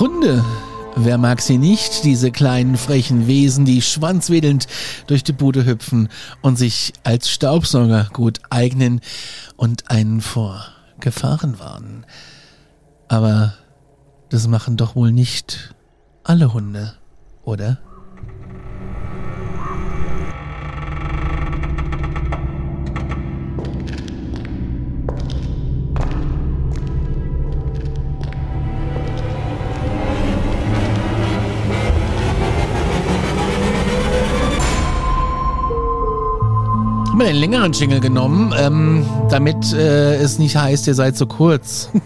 Hunde. Wer mag sie nicht, diese kleinen frechen Wesen, die schwanzwedelnd durch die Bude hüpfen und sich als Staubsauger gut eignen und einen vor Gefahren warnen. Aber das machen doch wohl nicht alle Hunde, oder? Mir einen längeren Jingle genommen, ähm, damit äh, es nicht heißt, ihr seid so kurz.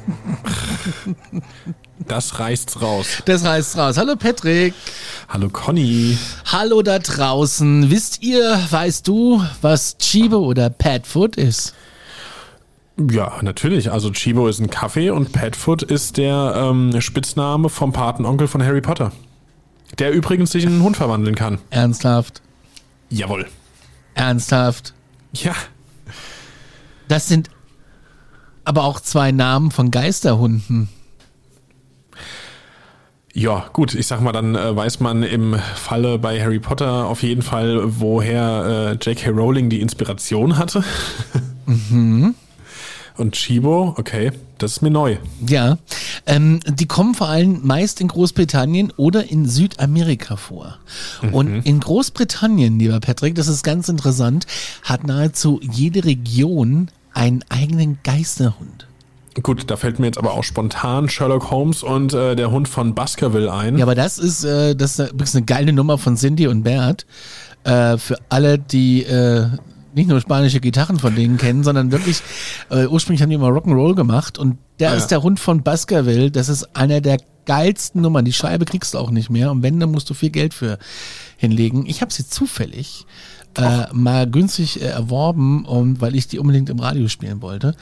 Das reißt's raus. Das reißt raus. Hallo Patrick. Hallo Conny. Hallo da draußen. Wisst ihr, weißt du, was Chibo oder Padfoot ist? Ja, natürlich. Also Chibo ist ein Kaffee und Padfoot ist der ähm, Spitzname vom Patenonkel von Harry Potter. Der übrigens sich in einen Hund verwandeln kann. Ernsthaft? Jawohl. Ernsthaft? Ja. Das sind aber auch zwei Namen von Geisterhunden. Ja, gut, ich sag mal, dann äh, weiß man im Falle bei Harry Potter auf jeden Fall, woher äh, J.K. Rowling die Inspiration hatte. Mhm. Und Chibo, okay, das ist mir neu. Ja, ähm, die kommen vor allem meist in Großbritannien oder in Südamerika vor. Und in Großbritannien, lieber Patrick, das ist ganz interessant, hat nahezu jede Region einen eigenen Geisterhund. Gut, da fällt mir jetzt aber auch spontan Sherlock Holmes und äh, der Hund von Baskerville ein. Ja, aber das ist, äh, das ist übrigens eine geile Nummer von Cindy und Bert. Äh, für alle, die äh, nicht nur spanische Gitarren von denen kennen, sondern wirklich, äh, ursprünglich haben die immer Rock'n'Roll gemacht und der Ah, ist der Hund von Baskerville. Das ist einer der geilsten Nummern. Die Scheibe kriegst du auch nicht mehr und wenn, dann musst du viel Geld für hinlegen. Ich habe sie zufällig äh, mal günstig äh, erworben, und, weil ich die unbedingt im Radio spielen wollte.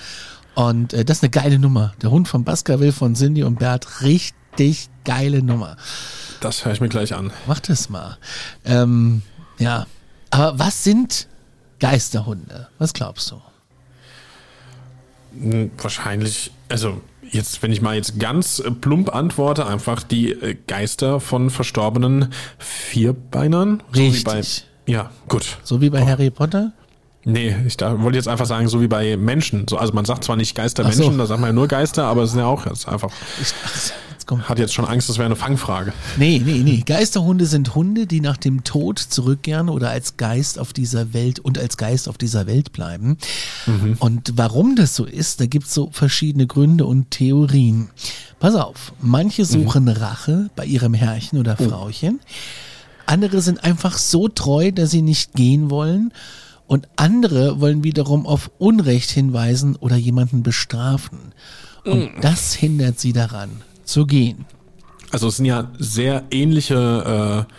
Und äh, das ist eine geile Nummer. Der Hund von Baskerville von Cindy und Bert, richtig geile Nummer. Das höre ich mir gleich an. Mach das mal. Ähm, ja. Aber was sind Geisterhunde? Was glaubst du? Hm, Wahrscheinlich, also jetzt, wenn ich mal jetzt ganz äh, plump antworte, einfach die äh, Geister von verstorbenen Vierbeinern. So Richtig. bei, ja, gut. So wie bei Harry Potter? Nee, ich da, wollte jetzt einfach sagen, so wie bei Menschen. So, also man sagt zwar nicht Geistermenschen, so. da sagt man ja nur Geister, aber es sind ja auch jetzt einfach, Ich, jetzt kommt. hat jetzt schon Angst, das wäre eine Fangfrage. Nee, nee, nee. Geisterhunde sind Hunde, die nach dem Tod zurückkehren oder als Geist auf dieser Welt und als Geist auf dieser Welt bleiben. Und warum das so ist, da gibt's so verschiedene Gründe und Theorien. Pass auf, manche suchen Rache bei ihrem Herrchen oder Frauchen. Andere sind einfach so treu, dass sie nicht gehen wollen. Und andere wollen wiederum auf Unrecht hinweisen oder jemanden bestrafen. Und das hindert sie daran, zu gehen. Also es sind ja sehr ähnliche äh,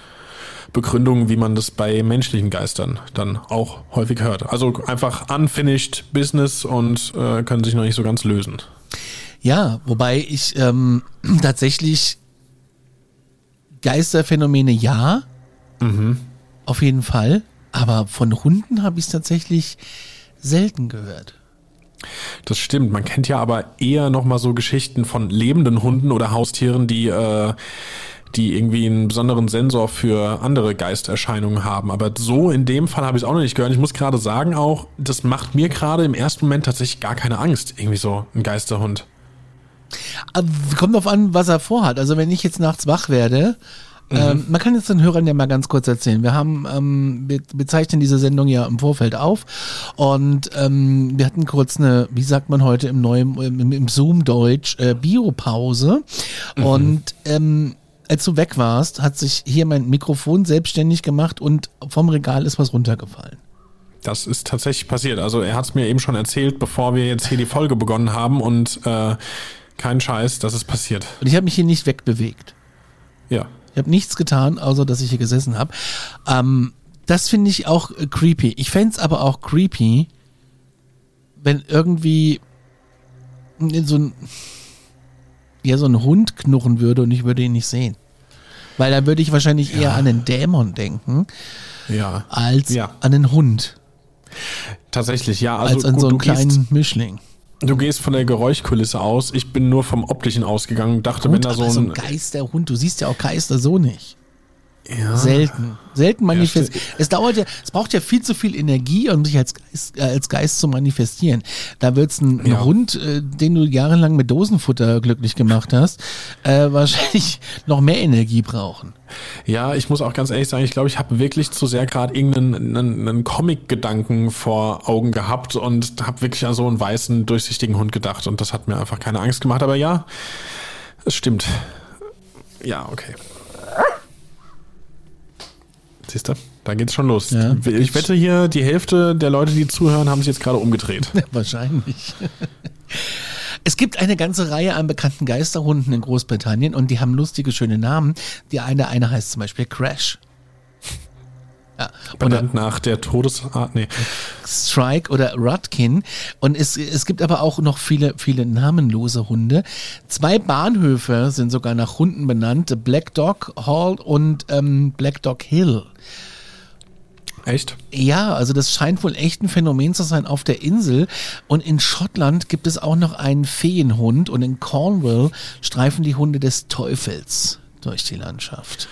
Begründungen, wie man das bei menschlichen Geistern dann auch häufig hört. Also einfach unfinished Business und äh, können sich noch nicht so ganz lösen. Ja, wobei ich ähm, tatsächlich Geisterphänomene ja, auf jeden Fall, aber von Hunden habe ich es tatsächlich selten gehört. Das stimmt. Man kennt ja aber eher noch mal so Geschichten von lebenden Hunden oder Haustieren, die äh, die irgendwie einen besonderen Sensor für andere Geisterscheinungen haben. Aber so in dem Fall habe ich es auch noch nicht gehört. Ich muss gerade sagen auch, das macht mir gerade im ersten Moment tatsächlich gar keine Angst. Irgendwie so ein Geisterhund. Kommt drauf an, was er vorhat. Also wenn ich jetzt nachts wach werde, ähm, man kann jetzt den Hörern ja mal ganz kurz erzählen. Wir haben, ähm, wir bezeichnen diese Sendung ja im Vorfeld auf und ähm, wir hatten kurz eine, wie sagt man heute im neuen, im, im Zoom-Deutsch, äh, Biopause und ähm, als du weg warst, hat sich hier mein Mikrofon selbstständig gemacht und vom Regal ist was runtergefallen. Das ist tatsächlich passiert. Also er hat es mir eben schon erzählt, bevor wir jetzt hier die Folge begonnen haben und äh, kein Scheiß, das ist passiert. Und ich habe mich hier nicht wegbewegt. Ja. Ich habe nichts getan, außer dass ich hier gesessen habe. Ähm, das finde ich auch äh, creepy. Ich fände es aber auch creepy, wenn irgendwie so ein, ja, so ein Hund knurren würde und ich würde ihn nicht sehen. Weil da würde ich wahrscheinlich eher an einen Dämon denken, Ja. als Ja. an einen Hund, Tatsächlich, ja. Also als an gut, so einen kleinen Mischling. Du gehst von der Geräuschkulisse aus. Ich bin nur vom Optischen ausgegangen. Dachte, wenn Gut, da so aber so ein ein. Geisterhund, du siehst ja auch Geister so nicht. Ja, Selten. Selten manifestiert. stimmt. es dauert ja, es braucht ja viel zu viel Energie, um sich als Geist, äh, als Geist zu manifestieren. Da wird's ein, ein Ja. Hund, äh, den du jahrelang mit Dosenfutter glücklich gemacht hast, äh, wahrscheinlich noch mehr Energie brauchen. ja, ich muss auch ganz ehrlich sagen, ich glaube, ich habe wirklich zu sehr gerade irgendeinen einen, einen Comic-Gedanken vor Augen gehabt und habe wirklich an so einen weißen, durchsichtigen Hund gedacht und das hat mir einfach keine Angst gemacht. Aber ja, es stimmt. Ja, okay. Siehst du, da geht's schon los. Ja. ich wette hier, die Hälfte der Leute, die zuhören, haben sich jetzt gerade umgedreht. Wahrscheinlich. Es gibt eine ganze Reihe an bekannten Geisterhunden in Großbritannien und die haben lustige, schöne Namen. Die eine, eine heißt zum Beispiel Crash. Ja. Benannt nach der Todesart. Nee. Strike oder Rudkin. Und es, es gibt aber auch noch viele, viele namenlose Hunde. Zwei Bahnhöfe sind sogar nach Hunden benannt. Black Dog Hall und ähm, Black Dog Hill. Echt? Ja, also das scheint wohl echt ein Phänomen zu sein auf der Insel. Und in Schottland gibt es auch noch einen Feenhund und in Cornwall streifen die Hunde des Teufels durch die Landschaft.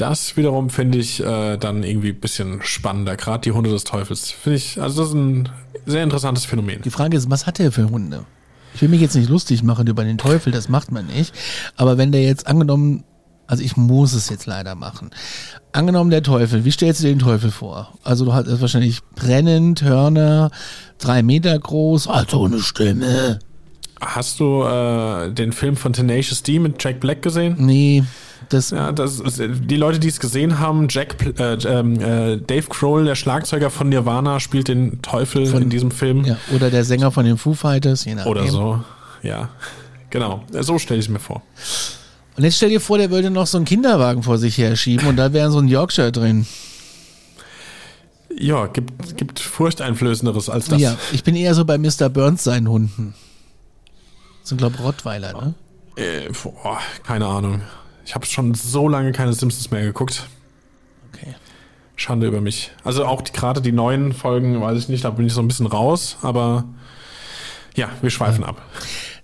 Das wiederum finde ich äh, dann irgendwie ein bisschen spannender. Gerade die Hunde des Teufels. Finde ich, also das ist ein sehr interessantes Phänomen. Die Frage ist, was hat er für Hunde? Ich will mich jetzt nicht lustig machen über den Teufel, das macht man nicht. Aber wenn der jetzt angenommen, also ich muss es jetzt leider machen. Angenommen der Teufel, wie stellst du dir den Teufel vor? Also du hast wahrscheinlich brennend, Hörner, drei Meter groß, also eine Stimme. Hast du äh, den Film von Tenacious D mit Jack Black gesehen? Nee, das, Ja, das ist, die Leute, die es gesehen haben, Jack, äh, ähm, äh, Dave Grohl, der Schlagzeuger von Nirvana, spielt den Teufel Von- in diesem Film. ja, oder der Sänger von den Foo Fighters, je nachdem. Oder so. Ja, genau. So stelle ich es mir vor. Und jetzt stell dir vor, der würde noch so einen Kinderwagen vor sich her schieben und da wäre so ein Yorkshire drin. Ja, gibt, gibt furchteinflößenderes als das. Ja, ich bin eher so bei Mr. Burns seinen Hunden. Das sind, glaube ich, Rottweiler, ne? Äh, boah, keine Ahnung. Ich habe schon so lange keine Simpsons mehr geguckt. Okay. Schande über mich. Also auch die, gerade die neuen Folgen, weiß ich nicht, da bin ich so ein bisschen raus, aber ja, wir schweifen ab.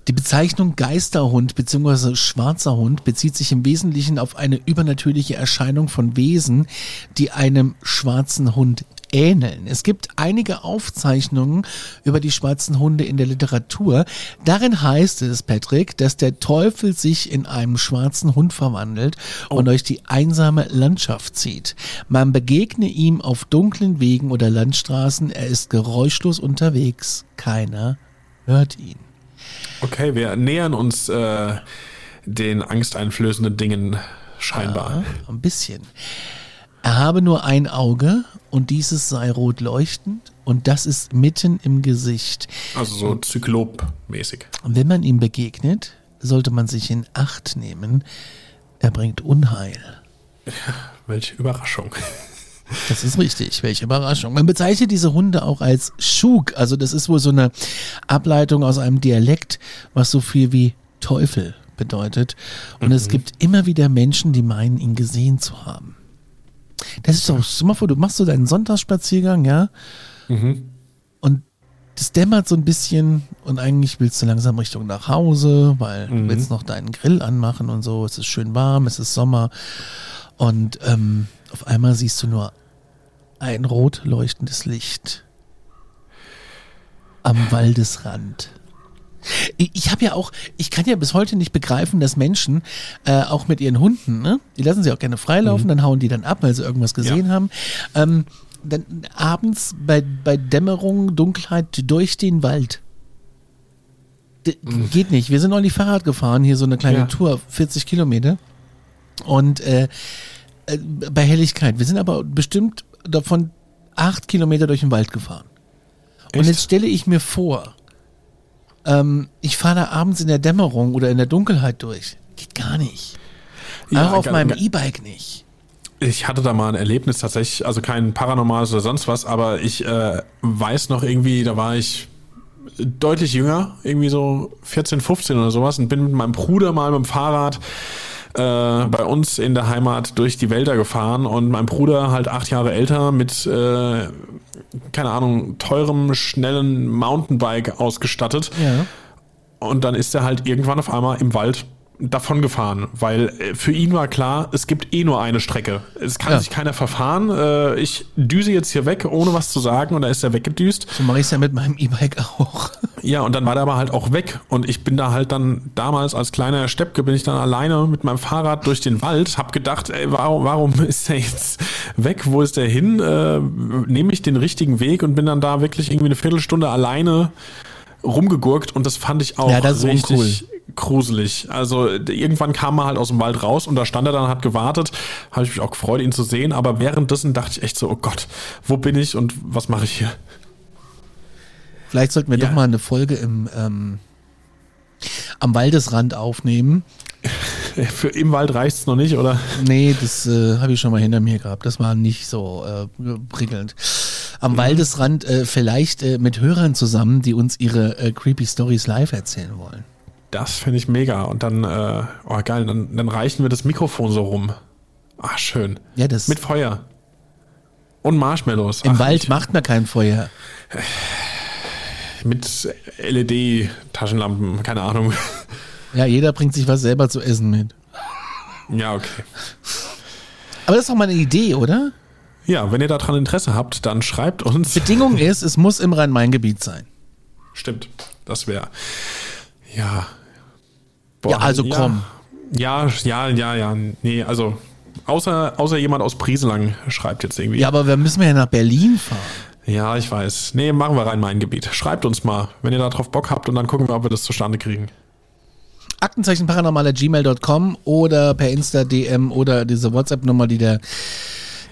Die Bezeichnung Geisterhund bzw. schwarzer Hund bezieht sich im Wesentlichen auf eine übernatürliche Erscheinung von Wesen, die einem schwarzen Hund ähneln. Es gibt einige Aufzeichnungen über die schwarzen Hunde in der Literatur. Darin heißt es, Patrick, dass der Teufel sich in einen schwarzen Hund verwandelt und durch die einsame Landschaft zieht. Man begegne ihm auf dunklen Wegen oder Landstraßen. Er ist geräuschlos unterwegs. Keiner hört ihn. Okay, wir nähern uns äh, den angsteinflößenden Dingen scheinbar. Ja, ein bisschen. Er habe nur ein Auge und dieses sei rot leuchtend und das ist mitten im Gesicht. Also so Zyklop-mäßig. Und wenn man ihm begegnet, sollte man sich in Acht nehmen. Er bringt Unheil. Welche Überraschung. Das ist richtig. Welche Überraschung. Man bezeichnet diese Hunde auch als Schug. Also das ist wohl so eine Ableitung aus einem Dialekt, was so viel wie Teufel bedeutet. Und es gibt immer wieder Menschen, die meinen, ihn gesehen zu haben. Das ist doch, stell mal vor, du machst so deinen Sonntagsspaziergang, ja? Und das dämmert so ein bisschen und eigentlich willst du langsam Richtung nach Hause, weil du willst noch deinen Grill anmachen und so. Es ist schön warm, es ist Sommer. Und ähm, auf einmal siehst du nur ein rot leuchtendes Licht am Waldesrand. Ich, habe ja auch, ich kann ja bis heute nicht begreifen, dass Menschen äh, auch mit ihren Hunden, ne, die lassen sie auch gerne freilaufen, dann hauen die dann ab, weil sie irgendwas gesehen Ja. haben. Ähm, dann abends bei, bei Dämmerung, Dunkelheit durch den Wald. D Geht nicht. Wir sind neulich Fahrrad gefahren, hier so eine kleine Ja. Tour, 40 Kilometer. Und äh, äh, bei Helligkeit. Wir sind aber bestimmt davon acht Kilometer durch den Wald gefahren. Und Echt? jetzt stelle ich mir vor, ähm, ich fahre da abends in der Dämmerung oder in der Dunkelheit durch. Geht gar nicht. Ja, Auch auf meinem E-Bike nicht. Ich hatte da mal ein Erlebnis tatsächlich, also kein paranormales oder sonst was, aber ich äh, weiß noch irgendwie, da war ich deutlich jünger, irgendwie so 14, 15 oder sowas und bin mit meinem Bruder mal mit dem Fahrrad äh, bei uns in der Heimat durch die Wälder gefahren und mein Bruder halt acht Jahre älter mit, äh, keine Ahnung, teurem, schnellen Mountainbike ausgestattet. Ja. Und dann ist er halt irgendwann auf einmal im Wald davon gefahren, weil äh, für ihn war klar, es gibt eh nur eine Strecke. Es kann Ja. sich keiner verfahren. Äh, Ich düse jetzt hier weg, ohne was zu sagen, und da ist er weggedüst. So mache ich es ja mit meinem E-Bike auch. Ja, und dann war der aber halt auch weg. Und ich bin da halt dann damals als kleiner Steppke bin ich dann alleine mit meinem Fahrrad durch den Wald, hab gedacht, ey, warum, warum ist der jetzt weg? Wo ist der hin? Äh, Nehme ich den richtigen Weg und bin dann da wirklich irgendwie eine Viertelstunde alleine rumgegurkt und das fand ich auch Ja, das richtig gruselig. Also irgendwann kam er halt aus dem Wald raus und da stand er dann, hat gewartet, habe ich mich auch gefreut, ihn zu sehen, aber währenddessen dachte ich echt so, oh Gott, wo bin ich und was mache ich hier? Vielleicht sollten wir Ja. doch mal eine Folge im ähm, am Waldesrand aufnehmen. Für im Wald reicht's noch nicht, oder? Nee, das äh, habe ich schon mal hinter mir gehabt. Das war nicht so äh, prickelnd. Am Waldesrand äh, vielleicht äh, mit Hörern zusammen, die uns ihre äh, creepy Stories live erzählen wollen. Das finde ich mega. Und dann, äh, oh geil, dann, dann reichen wir das Mikrofon so rum. Ah, schön. Ja, das Mit Feuer. Und Marshmallows. im Ach, Wald ich- macht man kein Feuer. Mit LED-Taschenlampen, keine Ahnung. Ja, jeder bringt sich was selber zu essen mit. ja, okay. Aber das ist doch mal eine Idee, oder? Ja, wenn ihr daran Interesse habt, dann schreibt uns. Bedingung ist, es muss im Rhein-Main-Gebiet sein. Stimmt. Das wäre. Ja. Ja, also ja. komm. Ja, ja, ja, ja. Nee, also. Außer, außer jemand aus Brieselang schreibt jetzt irgendwie. Ja, aber wir müssen ja nach Berlin fahren. Ja, ich weiß. Nee, machen wir rein mein Gebiet. Schreibt uns mal, wenn ihr da drauf Bock habt und dann gucken wir, ob wir das zustande kriegen. Aktenzeichen-paranormal.gmail.com oder per Insta-DM oder diese WhatsApp-Nummer, die der,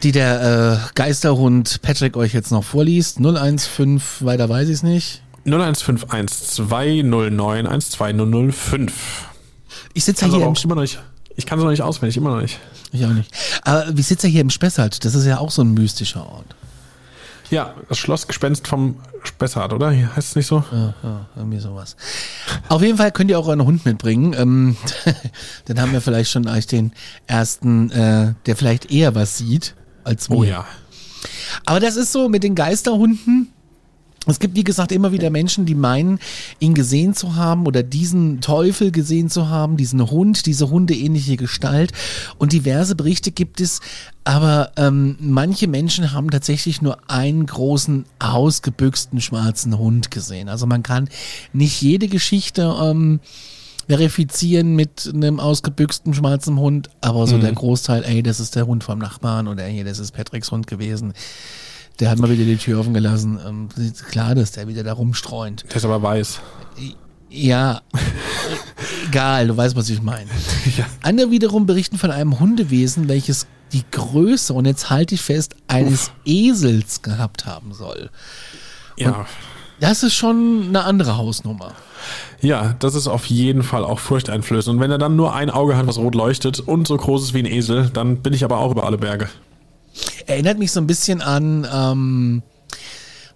die der äh, Geisterhund Patrick euch jetzt noch vorliest. 015, weiter weiß ich es nicht. 0151 209 12005. Ich sitze hier im immer noch nicht. Ich kann es noch nicht auswendig, immer noch nicht. Ich auch nicht. Aber ich sitze ja hier im Spessart. Das ist ja auch so ein mystischer Ort. Ja, das Schlossgespenst vom Spessart, oder? Hier Heißt es nicht so? Ja, ja, irgendwie sowas. Auf jeden Fall könnt ihr auch euren Hund mitbringen. Ähm, dann haben wir vielleicht schon euch den ersten, äh, der vielleicht eher was sieht als wir. Oh ja. Aber das ist so mit den Geisterhunden. Es gibt, wie gesagt, immer wieder Menschen, die meinen, ihn gesehen zu haben oder diesen Teufel gesehen zu haben, diesen Hund, diese hundeähnliche Gestalt. Und diverse Berichte gibt es, aber ähm, manche Menschen haben tatsächlich nur einen großen, ausgebüxten schwarzen Hund gesehen. Also man kann nicht jede Geschichte ähm, verifizieren mit einem ausgebüxten schwarzen Hund, aber so der Großteil, ey, das ist der Hund vom Nachbarn oder ey, das ist Patricks Hund gewesen. Der hat mal wieder die Tür offen gelassen. Ähm, ist klar, dass der wieder da rumstreunt. Der ist aber weiß. Ja, egal, du weißt, was ich meine. Ja. Andere wiederum berichten von einem Hundewesen, welches die Größe, und jetzt halte ich fest, eines Esels gehabt haben soll. Ja. Das ist schon eine andere Hausnummer. Ja, das ist auf jeden Fall auch furchteinflößend. Und wenn er dann nur ein Auge hat, was rot leuchtet und so groß ist wie ein Esel, dann bin ich aber auch über alle Berge. Erinnert mich so ein bisschen an, ähm,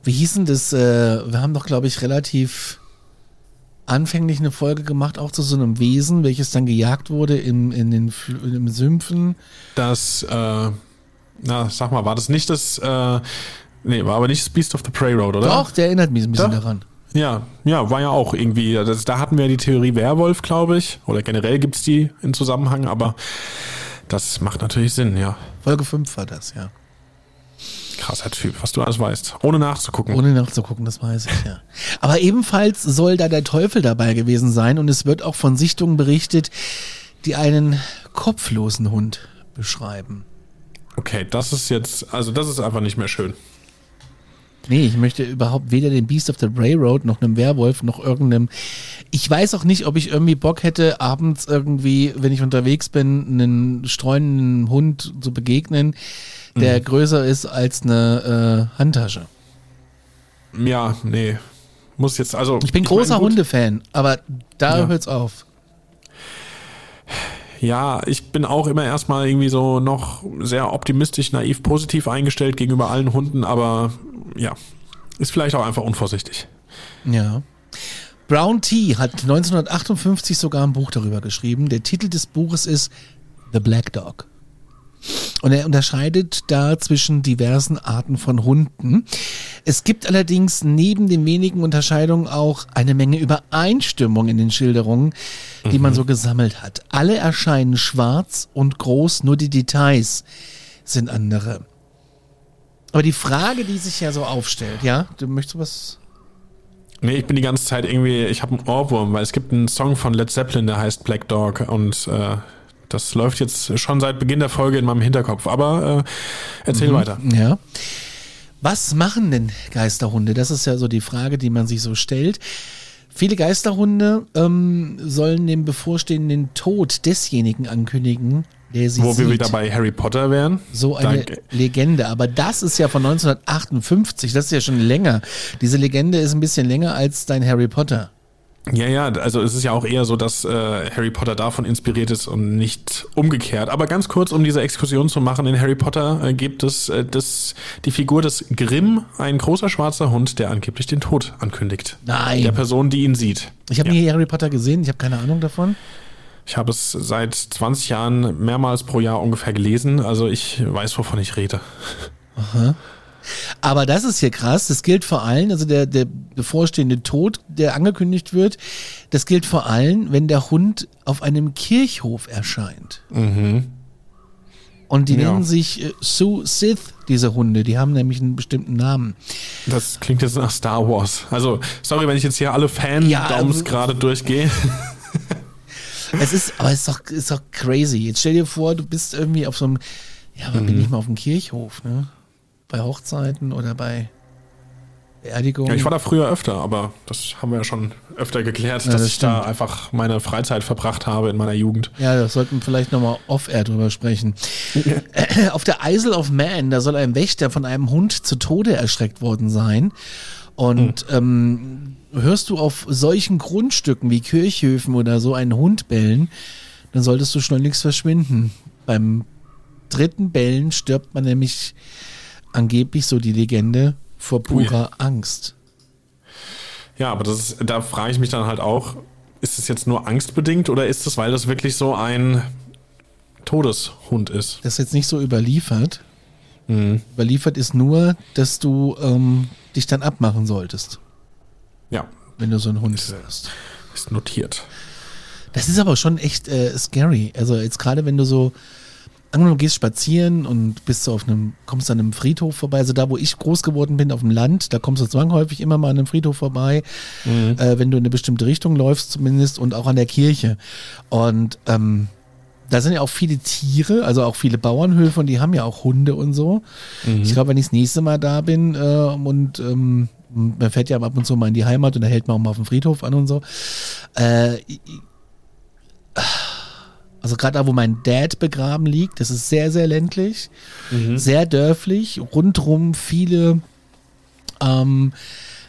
wie hieß denn das? Äh, wir haben doch, glaube ich, relativ anfänglich eine Folge gemacht, auch zu so einem Wesen, welches dann gejagt wurde im, in den im Sümpfen. Das, äh, na, sag mal, war das nicht das, äh, nee, war aber nicht das Beast of the Prey Road, oder? Doch, der erinnert mich ein bisschen Doch. daran. Ja, ja, war ja auch irgendwie, das, da hatten wir die Theorie Werwolf, glaube ich, oder generell gibt's die in Zusammenhang, aber das macht natürlich Sinn, ja. Folge 5 war das, ja. Krasser Typ, was du alles weißt, ohne nachzugucken. Ohne nachzugucken, das weiß ich, ja. Aber ebenfalls soll da der Teufel dabei gewesen sein und es wird auch von Sichtungen berichtet, die einen kopflosen Hund beschreiben. Okay, das ist jetzt, also das ist einfach nicht mehr schön. Nee, ich möchte überhaupt weder den Beast of the Railroad noch einem Werwolf noch irgendeinem Ich weiß auch nicht, ob ich irgendwie Bock hätte, abends irgendwie, wenn ich unterwegs bin, einen streunenden Hund zu begegnen, der mhm. größer ist als eine äh, Handtasche. Ja, nee. Muss jetzt, also. Ich bin ich großer Hundefan, aber da ja. hört's auf. Ja, ich bin auch immer erstmal irgendwie so noch sehr optimistisch, naiv, positiv eingestellt gegenüber allen Hunden, aber ja, ist vielleicht auch einfach unvorsichtig. Ja. Brown T. hat 1958 sogar ein Buch darüber geschrieben. Der Titel des Buches ist The Black Dog. Und er unterscheidet da zwischen diversen Arten von Hunden. Es gibt allerdings neben den wenigen Unterscheidungen auch eine Menge Übereinstimmung in den Schilderungen, die mhm. man so gesammelt hat. Alle erscheinen schwarz und groß, nur die Details sind andere. Aber die Frage, die sich ja so aufstellt, ja, du möchtest was Nee, ich bin die ganze Zeit irgendwie, ich habe einen Ohrwurm, weil es gibt einen Song von Led Zeppelin, der heißt Black Dog und äh, das läuft jetzt schon seit Beginn der Folge in meinem Hinterkopf. Aber äh, erzähl mhm, weiter. Ja. Was machen denn Geisterhunde? Das ist ja so die Frage, die man sich so stellt. Viele Geisterhunde ähm, sollen den bevorstehenden Tod desjenigen ankündigen, der sie Wo sieht. wir wieder bei Harry Potter wären. So eine Danke. Legende. Aber das ist ja von 1958, das ist ja schon länger. Diese Legende ist ein bisschen länger als dein Harry Potter. Ja, ja, also es ist ja auch eher so, dass äh, Harry Potter davon inspiriert ist und nicht umgekehrt. Aber ganz kurz, um diese Exkursion zu machen, in Harry Potter äh, gibt es äh, das, die Figur des Grimm, ein großer schwarzer Hund, der angeblich den Tod ankündigt. Nein. Der Person, die ihn sieht. Ich habe ja. nie Harry Potter gesehen, ich habe keine Ahnung davon. Ich habe es seit 20 Jahren mehrmals pro Jahr ungefähr gelesen, also ich weiß, wovon ich rede. Aha. Aber das ist hier krass. Das gilt vor allem, also der, der bevorstehende Tod, der angekündigt wird, das gilt vor allem, wenn der Hund auf einem Kirchhof erscheint. Mhm. Und die ja. nennen sich äh, Sue Sith, diese Hunde. Die haben nämlich einen bestimmten Namen. Das klingt jetzt nach Star Wars. Also, sorry, wenn ich jetzt hier alle Fan-Daums ja, ähm, gerade durchgehe. es ist, aber es ist doch, ist doch crazy. Jetzt stell dir vor, du bist irgendwie auf so einem, ja, aber mhm. bin ich mal auf dem Kirchhof, ne? Bei Hochzeiten oder bei Beerdigungen. Ja, ich war da früher öfter, aber das haben wir ja schon öfter geklärt, ja, dass das ich da einfach meine Freizeit verbracht habe in meiner Jugend. Ja, da sollten wir vielleicht nochmal off-air drüber sprechen. Auf der Isle of Man, da soll ein Wächter von einem Hund zu Tode erschreckt worden sein. Und hm. ähm, hörst du auf solchen Grundstücken wie Kirchhöfen oder so einen Hund bellen, dann solltest du schleunigst verschwinden. Beim dritten Bellen stirbt man nämlich angeblich so die Legende vor purer Ui. Angst. Ja, aber das ist, da frage ich mich dann halt auch, ist es jetzt nur angstbedingt oder ist es, weil das wirklich so ein Todeshund ist? Das ist jetzt nicht so überliefert. Mhm. Überliefert ist nur, dass du ähm, dich dann abmachen solltest. Ja. Wenn du so einen Hund hörst. Ist notiert. Das ist aber schon echt äh, scary. Also jetzt gerade wenn du so angenommen, du gehst spazieren und bist so auf einem, kommst an einem Friedhof vorbei. Also da, wo ich groß geworden bin, auf dem Land, da kommst du zwangsläufig immer mal an einem Friedhof vorbei, mhm. äh, wenn du in eine bestimmte Richtung läufst zumindest und auch an der Kirche. Und ähm, da sind ja auch viele Tiere, also auch viele Bauernhöfe und die haben ja auch Hunde und so. Mhm. Ich glaube, wenn ich das nächste Mal da bin äh, und ähm, man fährt ja ab und zu mal in die Heimat und da hält man auch mal auf dem Friedhof an und so. Äh, ich, also gerade da, wo mein Dad begraben liegt, das ist sehr, sehr ländlich, mhm. sehr dörflich, rundrum viele ähm,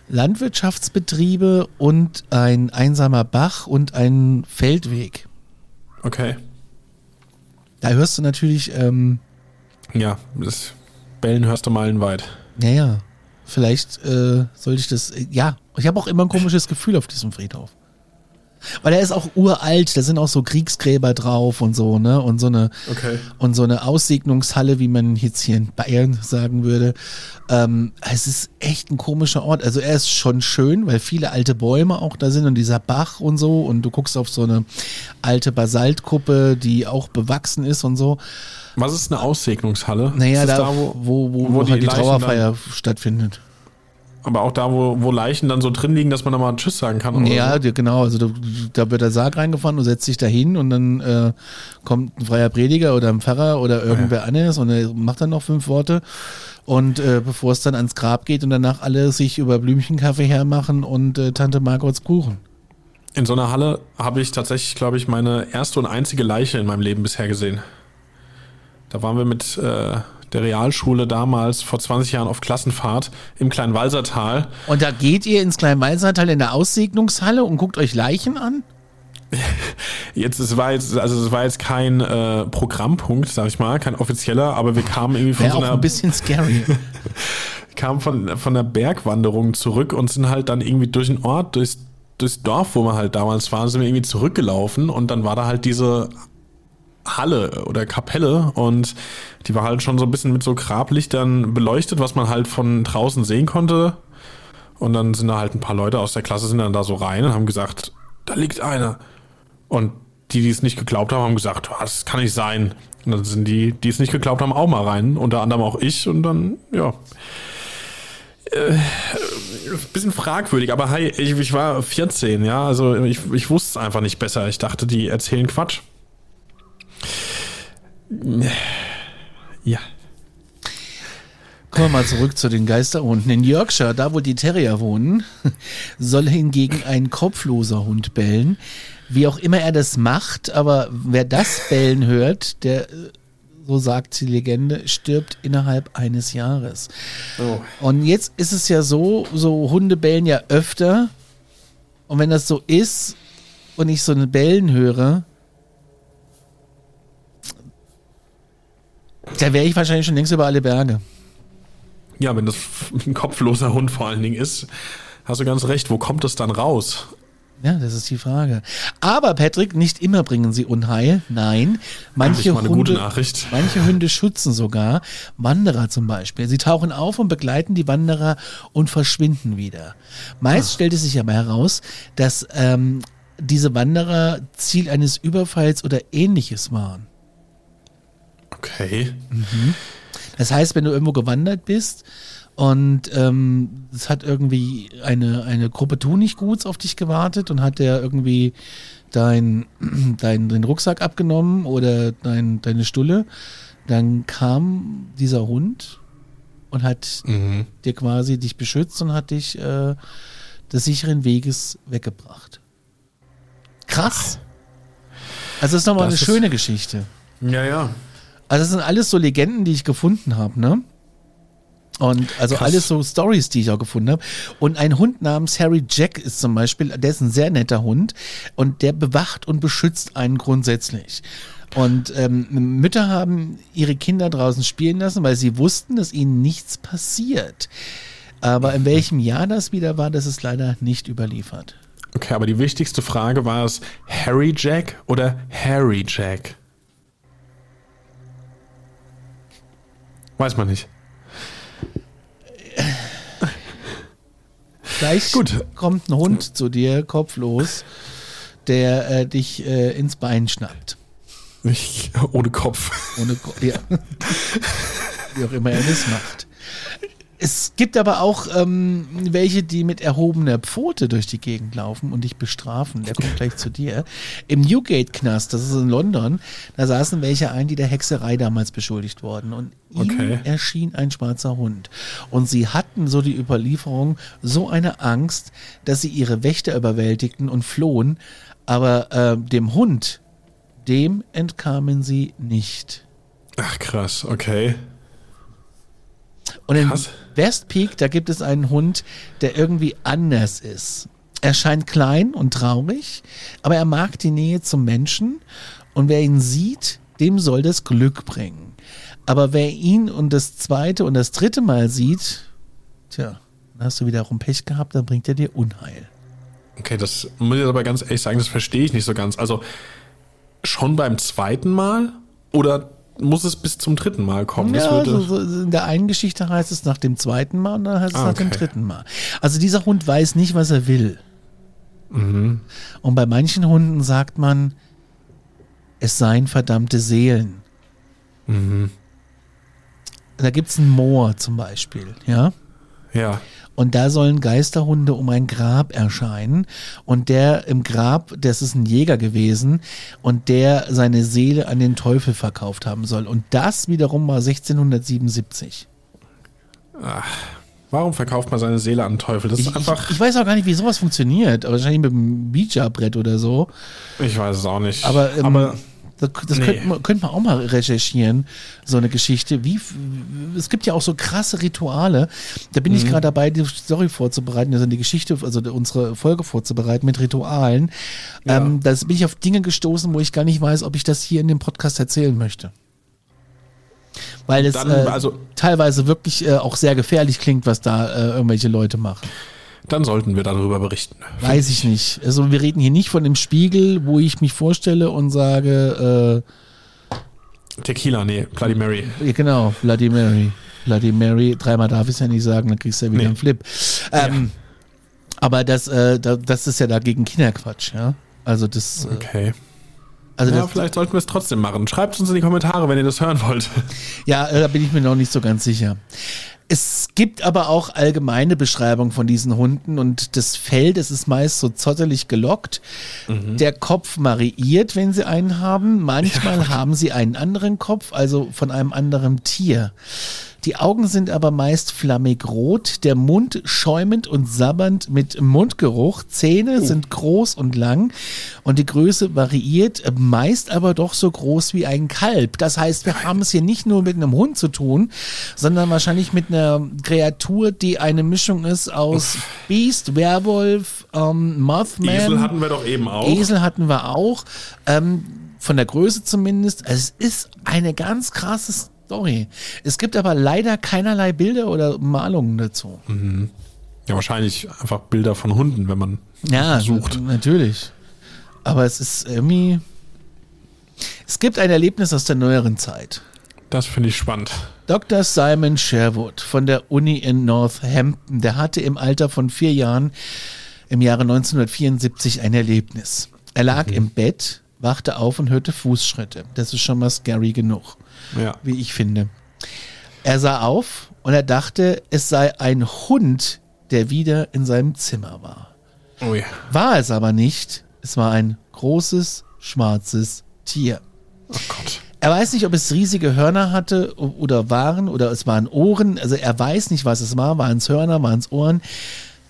Landwirtschaftsbetriebe und ein einsamer Bach und ein Feldweg. Okay. Da hörst du natürlich. Ähm, ja, das Bellen hörst du meilenweit. Naja, vielleicht äh, sollte ich das. Äh, ja, ich habe auch immer ein komisches Gefühl auf diesem Friedhof. Weil er ist auch uralt, da sind auch so Kriegsgräber drauf und so, ne? Und so eine okay. und so eine Aussegnungshalle, wie man jetzt hier in Bayern sagen würde. Ähm, es ist echt ein komischer Ort. Also er ist schon schön, weil viele alte Bäume auch da sind und dieser Bach und so. Und du guckst auf so eine alte Basaltkuppe, die auch bewachsen ist und so. Was ist eine Aussegnungshalle? Naja, da, da, wo, wo, wo, wo die, halt die Trauerfeier stattfindet. Aber auch da, wo, wo Leichen dann so drin liegen, dass man da mal Tschüss sagen kann. ja, so. genau. Also da, da, wird der Sarg reingefahren, du setzt dich da hin und dann äh, kommt ein freier Prediger oder ein Pfarrer oder irgendwer ja. anderes und er macht dann noch fünf Worte. Und äh, bevor es dann ans Grab geht und danach alle sich über Blümchenkaffee hermachen und äh, Tante Margots Kuchen. In so einer Halle habe ich tatsächlich, glaube ich, meine erste und einzige Leiche in meinem Leben bisher gesehen. Da waren wir mit äh, der Realschule damals vor 20 Jahren auf Klassenfahrt im Kleinwalsertal. Und da geht ihr ins Kleinwalsertal in der Aussegnungshalle und guckt euch Leichen an? Jetzt, es war jetzt, also es war jetzt kein äh, Programmpunkt, sag ich mal, kein offizieller, aber wir kamen irgendwie von Wäre so auch einer, ein bisschen scary. kamen von, von der Bergwanderung zurück und sind halt dann irgendwie durch den Ort, durchs, durchs Dorf, wo wir halt damals waren, sind wir irgendwie zurückgelaufen und dann war da halt diese Halle oder Kapelle und die war halt schon so ein bisschen mit so Grablichtern beleuchtet, was man halt von draußen sehen konnte. Und dann sind da halt ein paar Leute aus der Klasse sind dann da so rein und haben gesagt, da liegt einer. Und die, die es nicht geglaubt haben, haben gesagt, das kann nicht sein. Und dann sind die, die es nicht geglaubt haben, auch mal rein. Unter anderem auch ich. Und dann, ja. Äh, bisschen fragwürdig, aber hey, ich, ich war 14, ja. Also ich, ich wusste es einfach nicht besser. Ich dachte, die erzählen Quatsch. Ja. Kommen wir mal zurück zu den Geisterhunden. In Yorkshire, da wo die Terrier wohnen, soll hingegen ein kopfloser Hund bellen. Wie auch immer er das macht, aber wer das Bellen hört, der, so sagt die Legende, stirbt innerhalb eines Jahres. Oh. Und jetzt ist es ja so, so Hunde bellen ja öfter. Und wenn das so ist und ich so eine Bellen höre, da wäre ich wahrscheinlich schon längst über alle Berge. Ja, wenn das ein kopfloser Hund vor allen Dingen ist, hast du ganz recht. Wo kommt das dann raus? Ja, das ist die Frage. Aber Patrick, nicht immer bringen sie Unheil. Nein, manche Endlich mal eine Hunde, gute Nachricht. manche Hunde schützen sogar Wanderer zum Beispiel. Sie tauchen auf und begleiten die Wanderer und verschwinden wieder. Meist stellt es sich aber heraus, dass ähm, diese Wanderer Ziel eines Überfalls oder ähnliches waren. Okay. Das heißt, wenn du irgendwo gewandert bist und ähm, es hat irgendwie eine, eine Gruppe Tunichtguts auf dich gewartet und hat der irgendwie dein, dein, Rucksack abgenommen oder dein, deine Stulle, dann kam dieser Hund und hat Mhm. dir quasi dich beschützt und hat dich äh, des sicheren Weges weggebracht. Krass. Also das ist nochmal eine Das ist- schöne Geschichte. Ja, ja. Also das sind alles so Legenden, die ich gefunden habe, ne? Und also Krass. alles so Stories, die ich auch gefunden habe. Und ein Hund namens Harry Jack ist zum Beispiel, der ist ein sehr netter Hund und der bewacht und beschützt einen grundsätzlich. Und ähm, Mütter haben ihre Kinder draußen spielen lassen, weil sie wussten, dass ihnen nichts passiert. Aber in welchem Jahr das wieder war, das ist leider nicht überliefert. Okay, aber die wichtigste Frage war es Harry Jack oder Harry Jack? Weiß man nicht. Gleich Gut. kommt ein Hund zu dir, kopflos, der äh, dich äh, ins Bein schnappt. Ich, ohne Kopf. Ohne Ko ja. Wie auch immer er das macht. Es gibt aber auch ähm, welche, die mit erhobener Pfote durch die Gegend laufen und dich bestrafen. Der kommt gleich zu dir. Im Newgate-Knast, das ist in London, da saßen welche ein, die der Hexerei damals beschuldigt wurden. Und ihnen Okay. erschien ein schwarzer Hund. Und sie hatten, so die Überlieferung, so eine Angst, dass sie ihre Wächter überwältigten und flohen. Aber äh, dem Hund, dem entkamen sie nicht. Ach krass, okay. Und in Krass. Westpeak, da gibt es einen Hund, der irgendwie anders ist. Er scheint klein und traurig, aber er mag die Nähe zum Menschen und wer ihn sieht, dem soll das Glück bringen. Aber wer ihn und das zweite und das dritte Mal sieht, tja, dann hast du wiederum Pech gehabt, dann bringt er dir Unheil. Okay, das muss ich aber ganz ehrlich sagen, das verstehe ich nicht so ganz. Also schon beim zweiten Mal oder muss es bis zum dritten Mal kommen? Ja, würde, so, so in der einen Geschichte heißt es nach dem zweiten Mal und dann heißt es Ah, nach dem okay. dritten Mal. Also dieser Hund weiß nicht, was er will. Mhm. Und bei manchen Hunden sagt man, es seien verdammte Seelen. Mhm. Da gibt es einen Moor zum Beispiel, ja. ja. Und da sollen Geisterhunde um ein Grab erscheinen. Und der im Grab, das ist ein Jäger gewesen und der seine Seele an den Teufel verkauft haben soll. Und das wiederum war 1677. Warum verkauft man seine Seele an den Teufel? Das Ich, ist einfach. ich, ich weiß auch gar nicht, wie sowas funktioniert. Aber wahrscheinlich mit einem Ouija-Brett oder so. Ich, weiß es auch nicht. Aber, ähm, Aber das, das nee. könnte, man, könnte man auch mal recherchieren, so eine Geschichte. Wie, es gibt ja auch so krasse Rituale. Da bin ich Mhm. gerade dabei, die Story vorzubereiten, also die Geschichte, also unsere Folge vorzubereiten mit Ritualen. Ja. Ähm, da bin ich auf Dinge gestoßen, wo ich gar nicht weiß, ob ich das hier in dem Podcast erzählen möchte. Weil es Dann, äh, also- teilweise wirklich äh, auch sehr gefährlich klingt, was da äh, irgendwelche Leute machen. Dann sollten wir darüber berichten. Weiß ich nicht. Also wir reden hier nicht von dem Spiegel, wo ich mich vorstelle und sage, Tequila, nee, Bloody Mary. äh, ja, genau, Bloody Mary. Bloody Mary, dreimal darf ich es ja nicht sagen, dann kriegst du ja wieder Nee. einen Flip. Ähm, Aber das, äh, da, das ist ja dagegen Kinderquatsch, ja. Also das, äh, Okay. also Ja, vielleicht sollten wir es trotzdem machen. Schreibt uns in die Kommentare, wenn ihr das hören wollt. Ja, äh, da bin ich mir noch nicht so ganz sicher. Es gibt aber auch allgemeine Beschreibungen von diesen Hunden und das Fell, das ist meist so zottelig gelockt. Der Kopf variiert, wenn sie einen haben. Manchmal haben sie einen anderen Kopf, also von einem anderen Tier. Die Augen sind aber meist flammig rot, der Mund schäumend und sabbernd mit Mundgeruch, Zähne sind groß und lang und die Größe variiert, meist aber doch so groß wie ein Kalb. Das heißt, wir haben es hier nicht nur mit einem Hund zu tun, sondern wahrscheinlich mit einer Kreatur, die eine Mischung ist aus Beast, Werwolf, ähm, Mothman. Esel hatten wir doch eben auch. Esel hatten wir auch. Ähm, von der Größe zumindest. Es ist eine ganz krasse Story. Es gibt aber leider keinerlei Bilder oder Malungen dazu. Ja, wahrscheinlich einfach Bilder von Hunden, wenn man Ja, sucht. natürlich. Aber es ist irgendwie. Es gibt ein Erlebnis aus der neueren Zeit. Das finde ich spannend. Dr. Simon Sherwood von der Uni in Northampton, der hatte im Alter von vier Jahren im Jahre 1974 ein Erlebnis. Er lag im Bett, wachte auf und hörte Fußschritte. Das ist schon mal scary genug, Ja. wie ich finde. Er sah auf und er dachte, es sei ein Hund, der wieder in seinem Zimmer war. Ui. War es aber nicht. Es war ein großes, schwarzes Tier. Oh Gott. Er weiß nicht, ob es riesige Hörner hatte oder waren oder es waren Ohren. Also er weiß nicht, was es war. Waren es Hörner, waren es Ohren?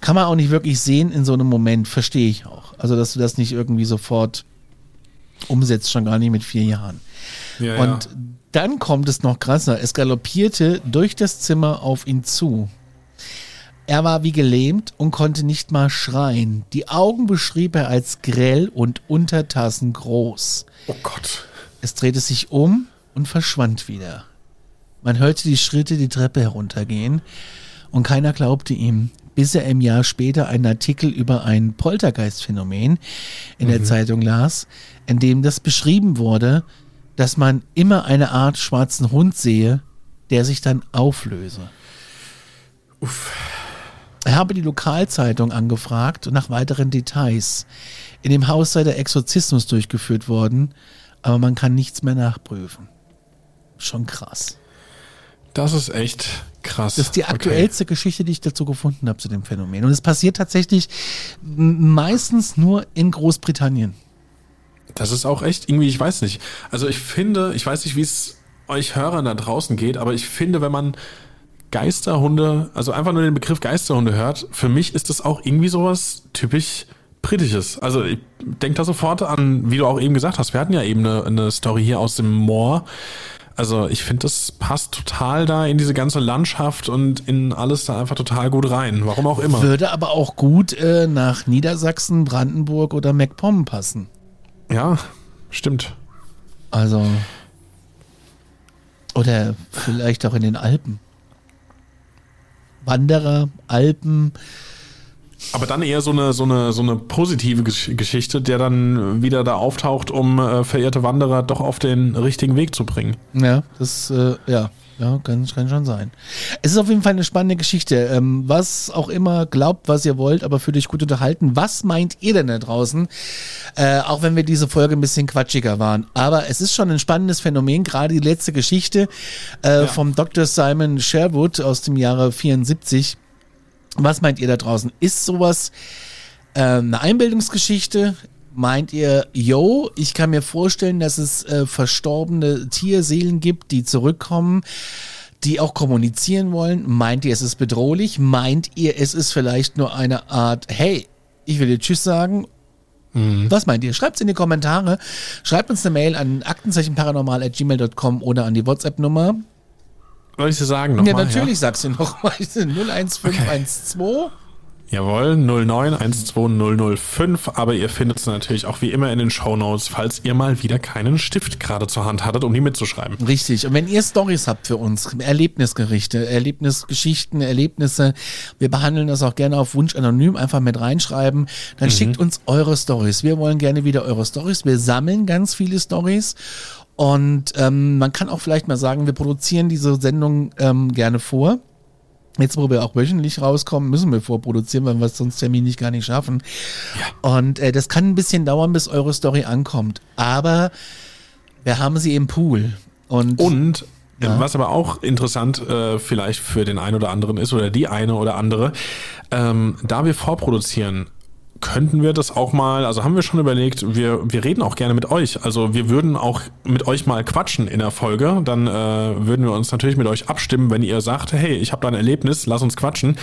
Kann man auch nicht wirklich sehen in so einem Moment. Verstehe ich auch. Also, dass du das nicht irgendwie sofort umsetzt, schon gar nicht mit vier Jahren. Ja, Und ja. dann kommt es noch krasser. Es galoppierte durch das Zimmer auf ihn zu. Er war wie gelähmt und konnte nicht mal schreien. Die Augen beschrieb er als grell und Untertassen groß. Oh Gott. Es drehte sich um und verschwand wieder. Man hörte die Schritte die Treppe heruntergehen und keiner glaubte ihm, bis er im Jahr später einen Artikel über ein Poltergeistphänomen in der Zeitung las, in dem das beschrieben wurde, dass man immer eine Art schwarzen Hund sehe, der sich dann auflöse. Er habe die Lokalzeitung angefragt nach weiteren Details. In dem Haus sei der Exorzismus durchgeführt worden, aber man kann nichts mehr nachprüfen. Schon krass. Das ist echt krass. Das ist die Okay. aktuellste Geschichte, die ich dazu gefunden habe zu dem Phänomen. Und es passiert tatsächlich meistens nur in Großbritannien. Das ist auch echt irgendwie, ich weiß nicht. Also ich finde, ich weiß nicht, wie es euch Hörern da draußen geht, aber ich finde, wenn man Geisterhunde, also einfach nur den Begriff Geisterhunde hört, für mich ist das auch irgendwie sowas typisch Britisches. Also ich denke da sofort an, wie du auch eben gesagt hast, wir hatten ja eben eine, eine Story hier aus dem Moor. Also ich finde, das passt total da in diese ganze Landschaft und in alles da einfach total gut rein. Warum auch immer. Würde aber auch gut äh, nach Niedersachsen, Brandenburg oder MacPom passen. Ja, stimmt. Also. Oder vielleicht auch in den Alpen. Wanderer, Alpen. Aber dann eher so eine, so eine, so eine positive Gesch- Geschichte, der dann wieder da auftaucht, um äh, verehrte Wanderer doch auf den richtigen Weg zu bringen. Ja, das, äh, ja, ja, kann, kann schon sein. Es ist auf jeden Fall eine spannende Geschichte. Ähm, was auch immer, glaubt, was ihr wollt, aber fühlt euch gut unterhalten. Was meint ihr denn da draußen? Äh, auch wenn wir diese Folge ein bisschen quatschiger waren. Aber es ist schon ein spannendes Phänomen, gerade die letzte Geschichte äh, vom Dr. Simon Sherwood aus dem Jahre 74. Was meint ihr da draußen? Ist sowas äh, eine Einbildungsgeschichte? Meint ihr, yo, ich kann mir vorstellen, dass es äh, verstorbene Tierseelen gibt, die zurückkommen? die auch kommunizieren wollen. Meint ihr, es ist bedrohlich? Meint ihr, es ist vielleicht nur eine Art, hey, ich will dir Tschüss sagen Mhm. Was meint ihr? Schreibt es in die Kommentare. Schreibt uns eine Mail an aktenzeichenparanormal.gmail.com oder an die WhatsApp-Nummer. Soll ich sie sagen nochmal? Ja, natürlich ja? sagst du nochmal. 01512. Okay. Jawohl, 0912005, aber ihr findet es natürlich auch wie immer in den Show Notes, falls ihr mal wieder keinen Stift gerade zur Hand hattet, um die mitzuschreiben. Richtig. Und wenn ihr Stories habt für uns, Erlebnisgerichte, Erlebnisgeschichten, Erlebnisse, wir behandeln das auch gerne auf Wunsch anonym, einfach mit reinschreiben, dann mhm. schickt uns eure Stories. Wir wollen gerne wieder eure Stories. Wir sammeln ganz viele Stories und ähm, man kann auch vielleicht mal sagen, wir produzieren diese Sendung ähm, gerne vor. Jetzt, wo wir auch wöchentlich rauskommen, müssen wir vorproduzieren, weil wir es sonst terminlich gar nicht schaffen. Ja. Und äh, das kann ein bisschen dauern, bis eure Story ankommt. Aber wir haben sie im Pool. Und, und ja. was aber auch interessant äh, vielleicht für den einen oder anderen ist oder die eine oder andere, ähm, da wir vorproduzieren, könnten wir das auch mal, also haben wir schon überlegt, wir, wir reden auch gerne mit euch. Also wir würden auch mit euch mal quatschen in der Folge. Dann äh, würden wir uns natürlich mit euch abstimmen, wenn ihr sagt, hey, ich habe da ein Erlebnis, lass uns quatschen.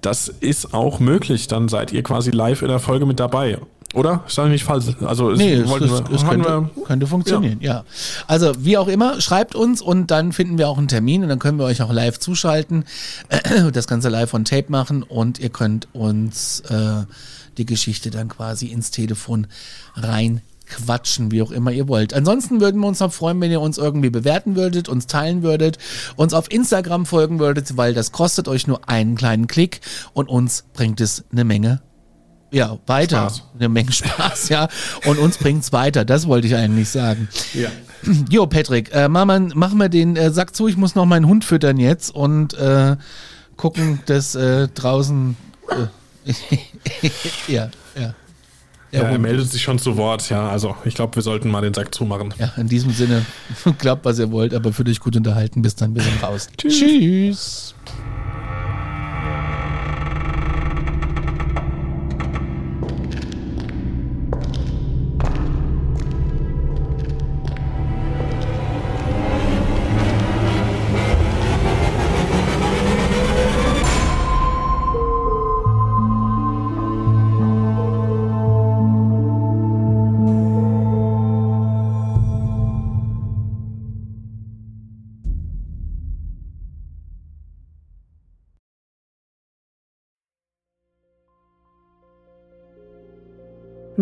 Das ist auch möglich. Dann seid ihr quasi live in der Folge mit dabei. Oder? Ist das nicht falsch? Also es, nee, es, es, es könnte, könnte, funktionieren, ja. ja. Also wie auch immer, schreibt uns und dann finden wir auch einen Termin und dann können wir euch auch live zuschalten, das Ganze live on Tape machen und ihr könnt uns äh, die Geschichte dann quasi ins Telefon rein quatschen, wie auch immer ihr wollt. Ansonsten würden wir uns noch freuen, wenn ihr uns irgendwie bewerten würdet, uns teilen würdet, uns auf Instagram folgen würdet, weil das kostet euch nur einen kleinen Klick und uns bringt es eine Menge ja, weiter. Spaß. Eine Menge Spaß, ja. Und uns bringt's weiter. Das wollte ich eigentlich sagen. Ja. Jo, Patrick, äh, mach, mal, mach mal den äh, Sack zu. Ich muss noch meinen Hund füttern jetzt und äh, gucken, dass äh, draußen äh, ja, ja. Ja, er meldet sich schon zu Wort, ja. Also ich glaube, wir sollten mal den Sack zumachen. Ja, in diesem Sinne, glaubt, was ihr wollt, aber fühlt euch gut unterhalten. Bis dann, wir sind raus. Tschüss. Tschüss.